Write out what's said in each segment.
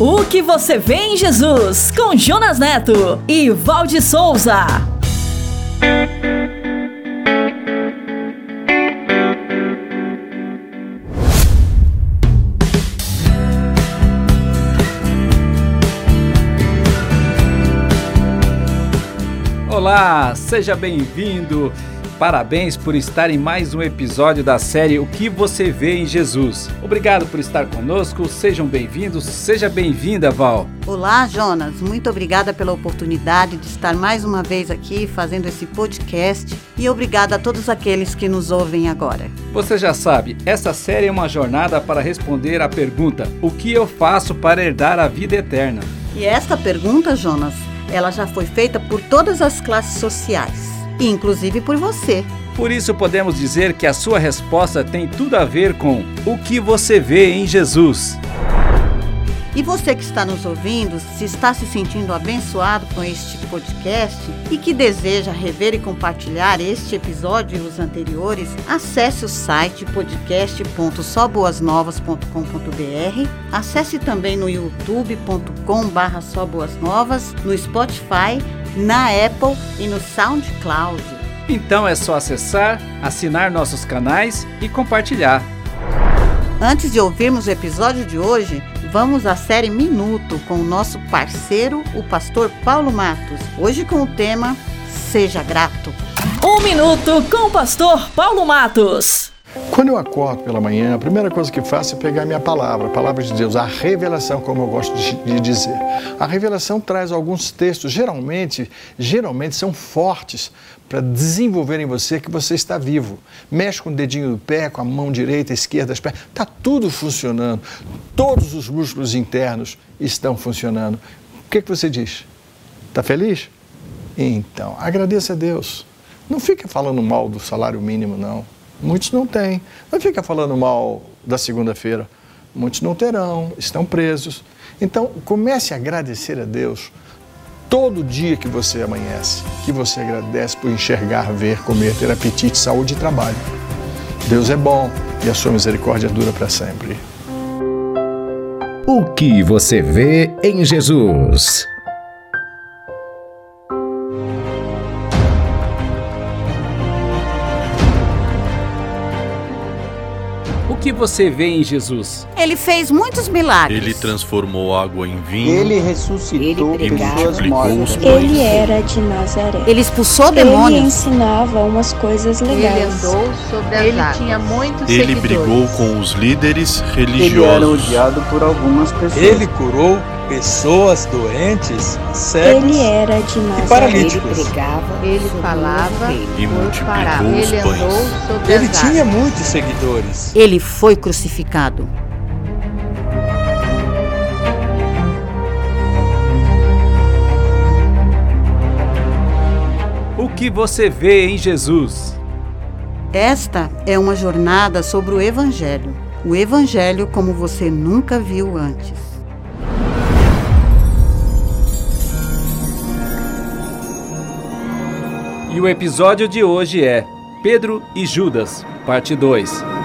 O que você vê em Jesus, com Jonas Neto e Valde Souza. Olá, seja bem-vindo. Parabéns por estar em mais um episódio da série O que você vê em Jesus. Obrigado por estar conosco, sejam bem-vindos, seja bem-vinda, Val. Olá, Jonas, muito obrigada pela oportunidade de estar mais uma vez aqui fazendo esse podcast e obrigada a todos aqueles que nos ouvem agora. Você já sabe, essa série é uma jornada para responder à pergunta: O que eu faço para herdar a vida eterna? E esta pergunta, Jonas, ela já foi feita por todas as classes sociais, inclusive por você. Por isso podemos dizer que a sua resposta tem tudo a ver com o que você vê em Jesus. E você que está nos ouvindo, se está se sentindo abençoado com este podcast e que deseja rever e compartilhar este episódio e os anteriores, acesse o site podcast.soboasnovas.com.br, acesse também no youtube.com.br soboasnovas, no Spotify, na Apple e no SoundCloud. Então é só acessar, assinar nossos canais e compartilhar. Antes de ouvirmos o episódio de hoje, vamos à série Minuto com o nosso parceiro, o pastor Paulo Matos. Hoje com o tema Seja Grato. Um minuto com o pastor Paulo Matos. Quando eu acordo pela manhã, a primeira coisa que faço é pegar minha palavra, a palavra de Deus, a revelação, como eu gosto de, dizer. A revelação traz alguns textos, geralmente, geralmente são fortes para desenvolver em você que você está vivo. Mexe com o dedinho do pé, com a mão direita, esquerda, as pernas, está tudo funcionando. Todos os músculos internos estão funcionando. O que, que você diz? Está feliz? Então, agradeça a Deus. Não fica falando mal do salário mínimo, não. Muitos não têm. Não fica falando mal da segunda-feira. Muitos não terão, estão presos. Então, comece a agradecer a Deus todo dia que você amanhece, que você agradece por enxergar, ver, comer, ter apetite, saúde e trabalho. Deus é bom e a sua misericórdia dura para sempre. O que você vê em Jesus? Você vê em Jesus? Ele fez muitos milagres. Ele transformou água em vinho. Ele ressuscitou Ele pessoas multiplicou mortas. os pães. Ele era de Nazaré. Ele expulsou Ele demônios. ensinava umas coisas Ele legais. andou sobre as Ele tinha muitos Ele seguidores. brigou com os líderes Ele era religiosos. odiado por algumas pessoas. Ele curou pessoas doentes, cegos Ele era de Nazaré. paralíticos. Ele falava E os Ele Ele as tinha muitos seguidores. Ele foi crucificado. O que você vê em Jesus? Esta é uma jornada sobre o Evangelho. O Evangelho como você nunca viu antes. E o episódio de hoje é Pedro e Judas, parte 2.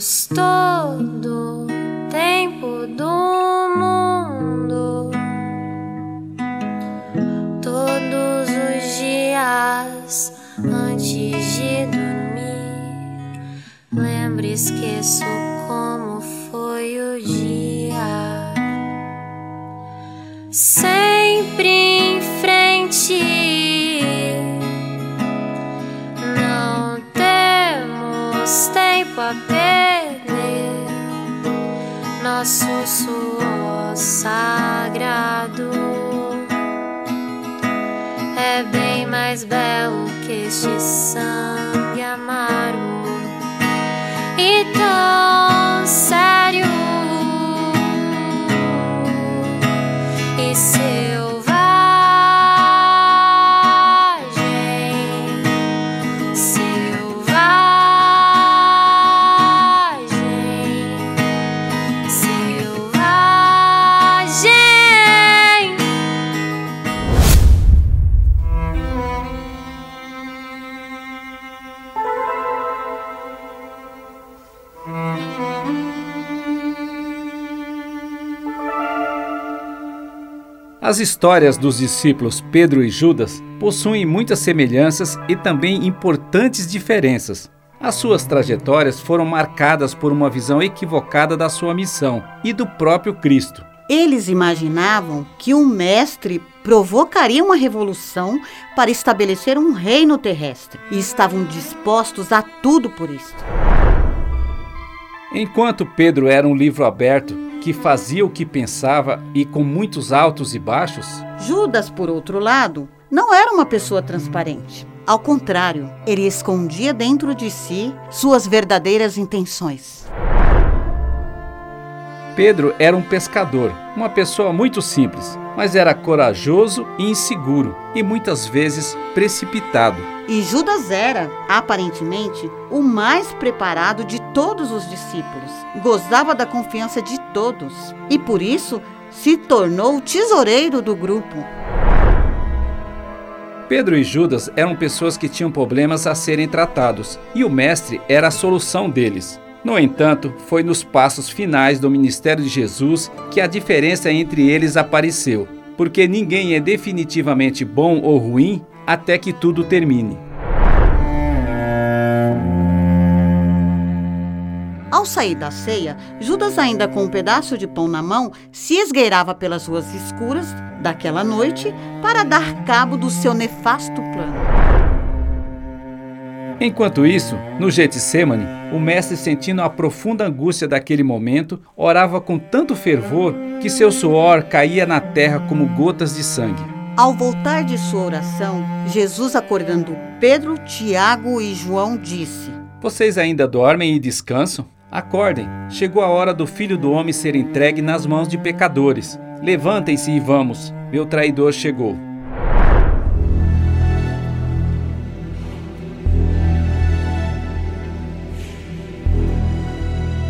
Temos todo tempo do mundo. Todos os dias antes de dormir, lembro e esqueço Nosso suor sagrado é bem mais belo que este sangue amargo. E As histórias dos discípulos Pedro e Judas possuem muitas semelhanças e também importantes diferenças. As suas trajetórias foram marcadas por uma visão equivocada da sua missão e do próprio Cristo. Eles imaginavam que um mestre provocaria uma revolução para estabelecer um reino terrestre e estavam dispostos a tudo por isto. Enquanto Pedro era um livro aberto que fazia o que pensava e com muitos altos e baixos, Judas, por outro lado, não era uma pessoa transparente. Ao contrário, ele escondia dentro de si suas verdadeiras intenções. Pedro era um pescador, uma pessoa muito simples, mas era corajoso e inseguro e muitas vezes precipitado. E Judas era, aparentemente, o mais preparado de todos os discípulos. Gozava da confiança de todos e por isso se tornou o tesoureiro do grupo. Pedro e Judas eram pessoas que tinham problemas a serem tratados e o mestre era a solução deles. No entanto, foi nos passos finais do ministério de Jesus que a diferença entre eles apareceu, porque ninguém é definitivamente bom ou ruim até que tudo termine. Ao sair da ceia, Judas, ainda com um pedaço de pão na mão, se esgueirava pelas ruas escuras daquela noite para dar cabo do seu nefasto plano. Enquanto isso, no Getsemane, o mestre, sentindo a profunda angústia daquele momento, orava com tanto fervor que seu suor caía na terra como gotas de sangue. Ao voltar de sua oração, Jesus, acordando Pedro, Tiago e João, disse: Vocês ainda dormem e descansam? Acordem, chegou a hora do filho do homem ser entregue nas mãos de pecadores. Levantem-se e vamos, meu traidor chegou.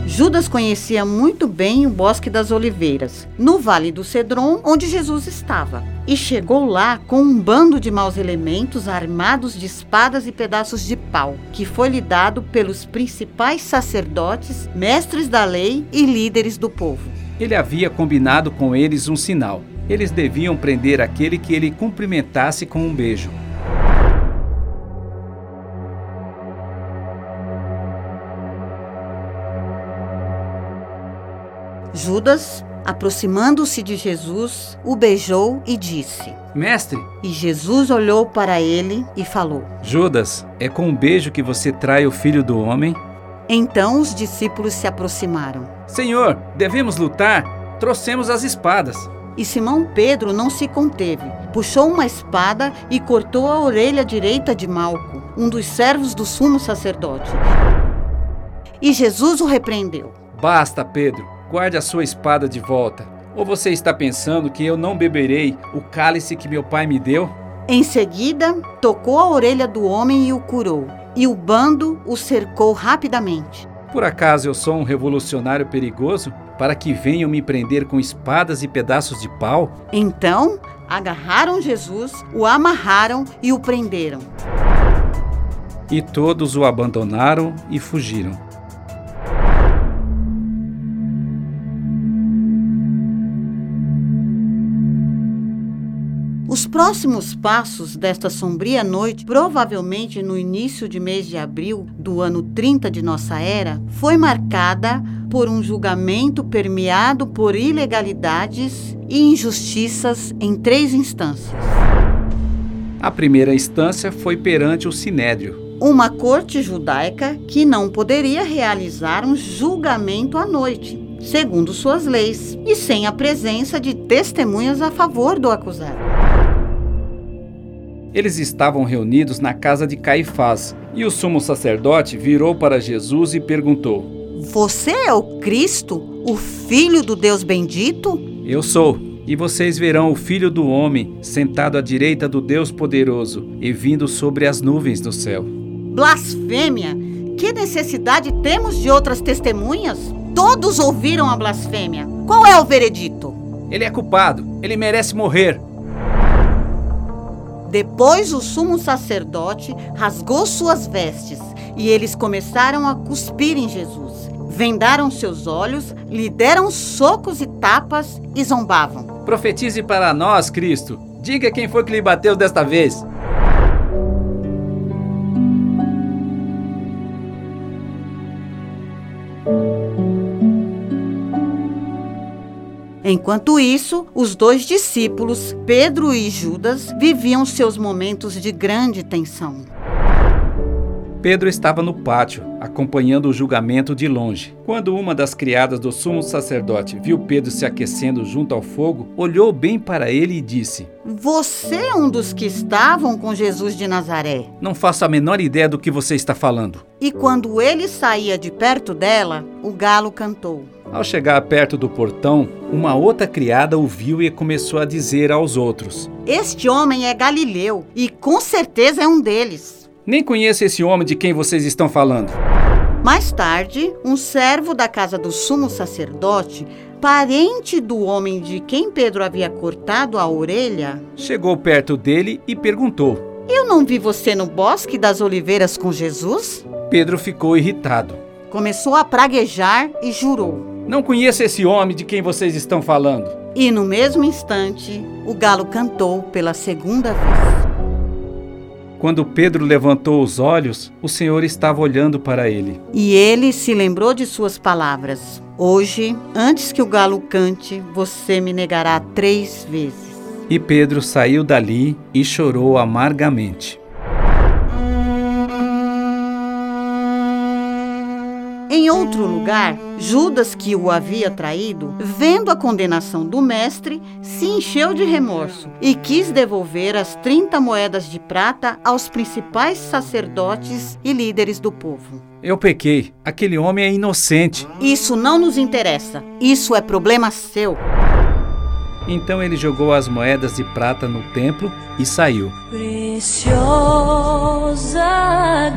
Judas conhecia muito bem o Bosque das Oliveiras, no Vale do Cedron, onde Jesus estava, e chegou lá com um bando de maus elementos armados de espadas e pedaços de pau, que foi lhe dado pelos principais sacerdotes, mestres da lei e líderes do povo. Ele havia combinado com eles um sinal. Eles deviam prender aquele que ele cumprimentasse com um beijo. Judas, aproximando-se de Jesus, o beijou e disse: Mestre! E Jesus olhou para ele e falou: Judas, é com um beijo que você trai o filho do homem? Então os discípulos se aproximaram. Senhor, devemos lutar? Trouxemos as espadas. E Simão Pedro não se conteve. Puxou uma espada e cortou a orelha direita de Malco, um dos servos do sumo sacerdote. E Jesus o repreendeu. Basta, Pedro. Guarde a sua espada de volta. Ou você está pensando que eu não beberei o cálice que meu pai me deu? Em seguida, tocou a orelha do homem e o curou. E o bando o cercou rapidamente. Por acaso eu sou um revolucionário perigoso para que venham me prender com espadas e pedaços de pau? Então, agarraram Jesus, o amarraram e o prenderam. E todos o abandonaram e fugiram. Próximos passos desta sombria noite, provavelmente no início de mês de abril do ano 30 de nossa era, foi marcada por um julgamento permeado por ilegalidades e injustiças em três instâncias. A primeira instância foi perante o Sinédrio, uma corte judaica que não poderia realizar um julgamento à noite, segundo suas leis, e sem a presença de testemunhas a favor do acusado. Eles estavam reunidos na casa de Caifás, e o sumo sacerdote virou para Jesus e perguntou: Você é o Cristo, o Filho do Deus bendito? Eu sou. E vocês verão o Filho do Homem sentado à direita do Deus Poderoso e vindo sobre as nuvens do céu. Blasfêmia! Que necessidade temos de outras testemunhas? Todos ouviram a blasfêmia. Qual é o veredito? Ele é culpado. Ele merece morrer. Depois o sumo sacerdote rasgou suas vestes e eles começaram a cuspir em Jesus. Vendaram seus olhos, lhe deram socos e tapas e zombavam. Profetize para nós, Cristo. Diga quem foi que lhe bateu desta vez. Enquanto isso, os dois discípulos, Pedro e Judas, viviam seus momentos de grande tensão. Pedro estava no pátio, acompanhando o julgamento de longe. Quando uma das criadas do sumo sacerdote viu Pedro se aquecendo junto ao fogo, olhou bem para ele e disse: Você é um dos que estavam com Jesus de Nazaré. Não faço a menor ideia do que você está falando. E quando ele saía de perto dela, o galo cantou. Ao chegar perto do portão, uma outra criada o viu e começou a dizer aos outros: Este homem é galileu e com certeza é um deles. Nem conheço esse homem de quem vocês estão falando. Mais tarde, um servo da casa do sumo sacerdote, parente do homem de quem Pedro havia cortado a orelha, chegou perto dele e perguntou: Eu não vi você no bosque das oliveiras com Jesus? Pedro ficou irritado. Começou a praguejar e jurou: Não conheço esse homem de quem vocês estão falando. E no mesmo instante, o galo cantou pela segunda vez. Quando Pedro levantou os olhos, o Senhor estava olhando para ele. E ele se lembrou de suas palavras: Hoje, antes que o galo cante, você me negará três vezes. E Pedro saiu dali e chorou amargamente. Em outro lugar, Judas, que o havia traído, vendo a condenação do mestre, se encheu de remorso e quis devolver as 30 moedas de prata aos principais sacerdotes e líderes do povo. Eu pequei. Aquele homem é inocente. Isso não nos interessa. Isso é problema seu. Então ele jogou as moedas de prata no templo e saiu. Preciosa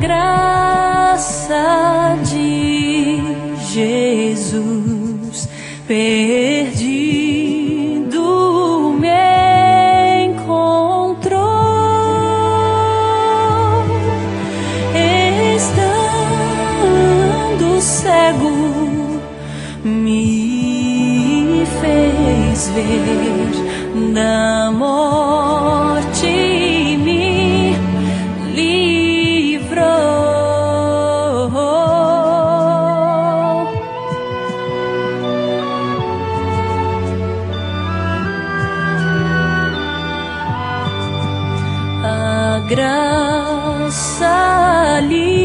graça de Jesus, perdido me encontrou, estando cego, me fez ver da graça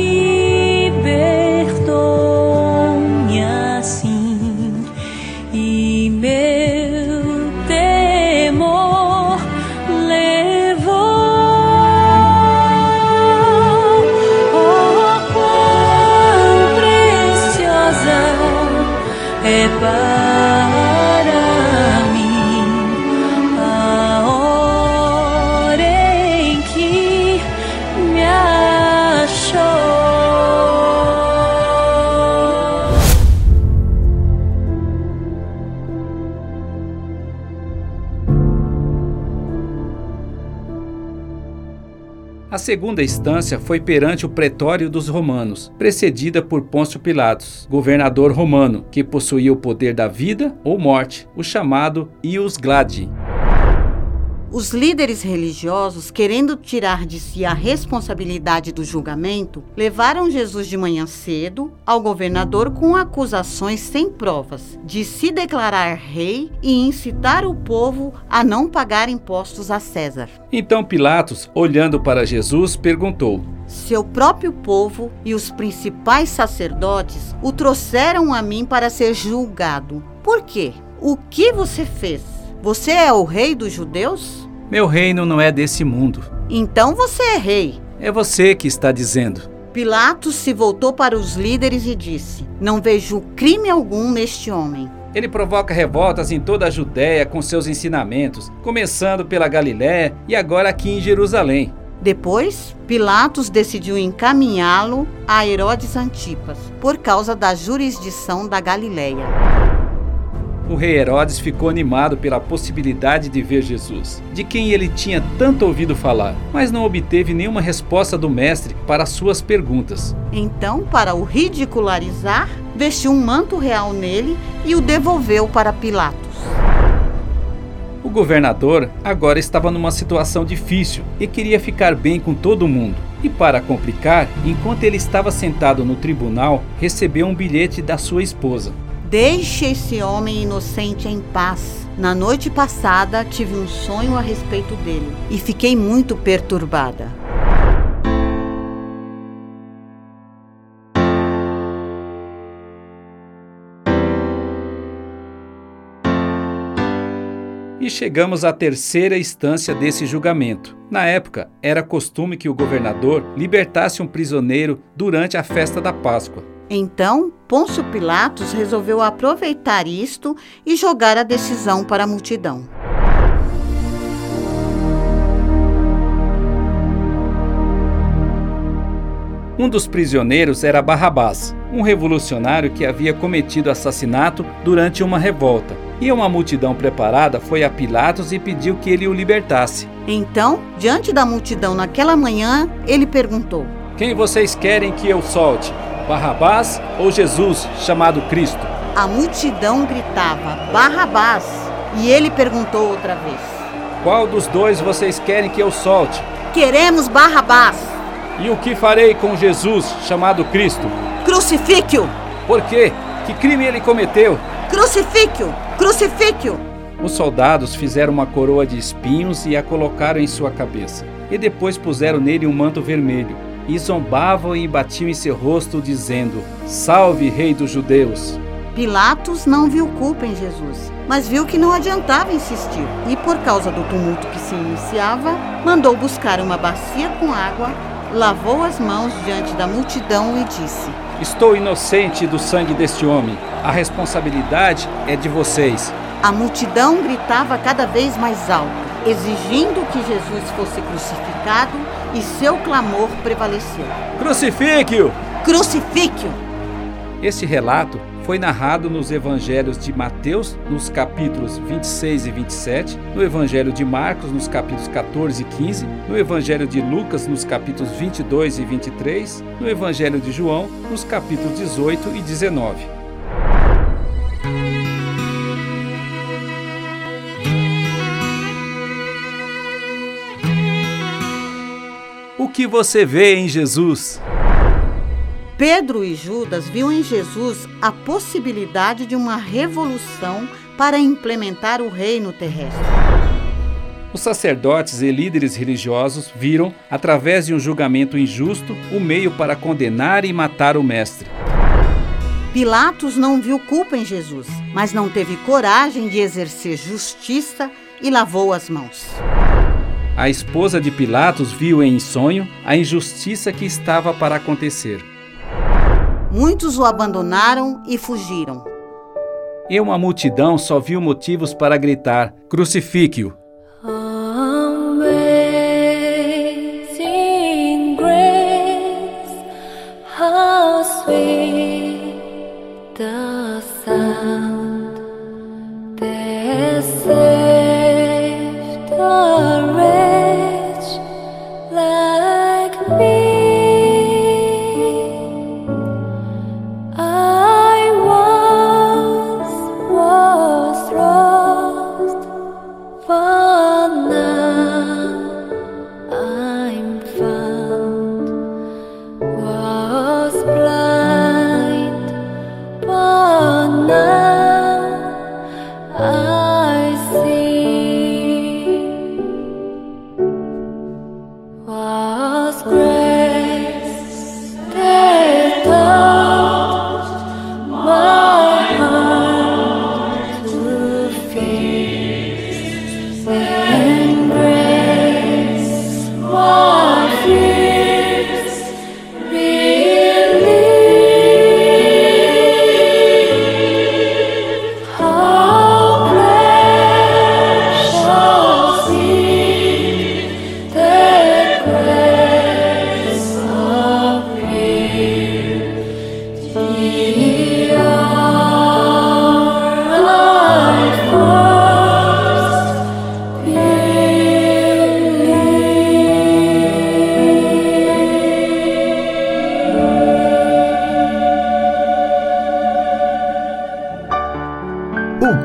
A segunda instância foi perante o pretório dos romanos, precedida por Pôncio Pilatos, governador romano, que possuía o poder da vida ou morte, o chamado ius gladi. Os líderes religiosos, querendo tirar de si a responsabilidade do julgamento, levaram Jesus de manhã cedo ao governador com acusações sem provas de se declarar rei e incitar o povo a não pagar impostos a César. Então Pilatos, olhando para Jesus, perguntou: Seu próprio povo e os principais sacerdotes o trouxeram a mim para ser julgado. Por quê? O que você fez? Você é o rei dos judeus? Meu reino não é desse mundo. Então você é rei. É você que está dizendo. Pilatos se voltou para os líderes e disse: Não vejo crime algum neste homem. Ele provoca revoltas em toda a Judéia com seus ensinamentos, começando pela Galiléia e agora aqui em Jerusalém. Depois, Pilatos decidiu encaminhá-lo a Herodes Antipas, por causa da jurisdição da Galiléia. O rei Herodes ficou animado pela possibilidade de ver Jesus, de quem ele tinha tanto ouvido falar, mas não obteve nenhuma resposta do mestre para suas perguntas. Então, para o ridicularizar, vestiu um manto real nele e o devolveu para Pilatos. O governador agora estava numa situação difícil e queria ficar bem com todo mundo. E para complicar, enquanto ele estava sentado no tribunal, recebeu um bilhete da sua esposa. Deixe esse homem inocente em paz. Na noite passada tive um sonho a respeito dele e fiquei muito perturbada. E chegamos à terceira instância desse julgamento. Na época, era costume que o governador libertasse um prisioneiro durante a festa da Páscoa. Então, Pôncio Pilatos resolveu aproveitar isto e jogar a decisão para a multidão. Um dos prisioneiros era Barrabás, um revolucionário que havia cometido assassinato durante uma revolta. E uma multidão preparada foi a Pilatos e pediu que ele o libertasse. Então, diante da multidão naquela manhã, ele perguntou: Quem vocês querem que eu solte? Barrabás ou Jesus, chamado Cristo? A multidão gritava: Barrabás! E ele perguntou outra vez: Qual dos dois vocês querem que eu solte? Queremos Barrabás! E o que farei com Jesus, chamado Cristo? Crucifique-o! Por quê? Que crime ele cometeu? Crucifique-o! Crucifique-o! Os soldados fizeram uma coroa de espinhos e a colocaram em sua cabeça. E depois puseram nele um manto vermelho. E zombavam e batiam em seu rosto, dizendo: Salve, Rei dos Judeus! Pilatos não viu culpa em Jesus, mas viu que não adiantava insistir. E por causa do tumulto que se iniciava, mandou buscar uma bacia com água, lavou as mãos diante da multidão e disse: Estou inocente do sangue deste homem. A responsabilidade é de vocês. A multidão gritava cada vez mais alto, exigindo que Jesus fosse crucificado, e seu clamor prevaleceu. Crucifique-o! Crucifique-o! Este relato foi narrado nos evangelhos de Mateus, nos capítulos 26 e 27, no evangelho de Marcos, nos capítulos 14 e 15, no evangelho de Lucas, nos capítulos 22 e 23, no evangelho de João, nos capítulos 18 e 19. Que você vê em Jesus? Pedro e Judas viu em Jesus a possibilidade de uma revolução para implementar o reino terrestre. Os sacerdotes e líderes religiosos viram, através de um julgamento injusto, o meio para condenar e matar o Mestre. Pilatos não viu culpa em Jesus, mas não teve coragem de exercer justiça e lavou as mãos. A esposa de Pilatos viu em sonho a injustiça que estava para acontecer. Muitos o abandonaram e fugiram. E uma multidão só viu motivos para gritar: crucifique-o. Sound that saved a wretch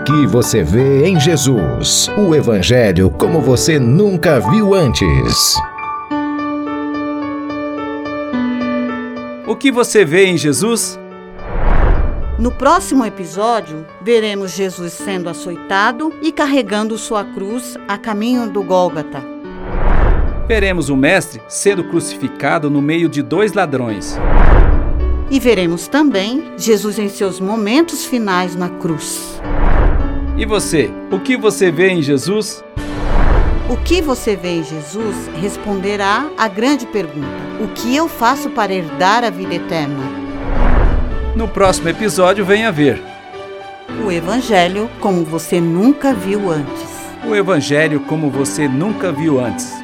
que você vê em Jesus? O Evangelho como você nunca viu antes. O que você vê em Jesus? No próximo episódio, veremos Jesus sendo açoitado e carregando sua cruz a caminho do Gólgata. Veremos o Mestre sendo crucificado no meio de dois ladrões. E veremos também Jesus em seus momentos finais na cruz. E você, o que você vê em Jesus? O que você vê em Jesus responderá à grande pergunta: O que eu faço para herdar a vida eterna? No próximo episódio, venha ver. O Evangelho como você nunca viu antes. O Evangelho como você nunca viu antes.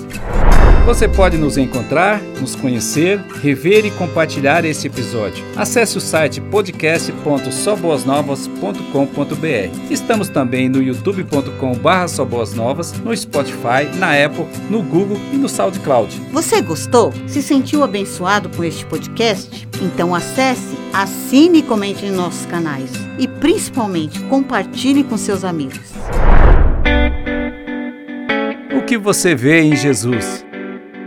Você pode nos encontrar, nos conhecer, rever e compartilhar este episódio. Acesse o site podcast.soboasnovas.com.br. Estamos também no youtube.com/soboasnovas, no Spotify, na Apple, no Google e no SoundCloud. Você gostou? Se sentiu abençoado com este podcast? Então acesse, assine e comente em nossos canais e principalmente compartilhe com seus amigos. O que você vê em Jesus?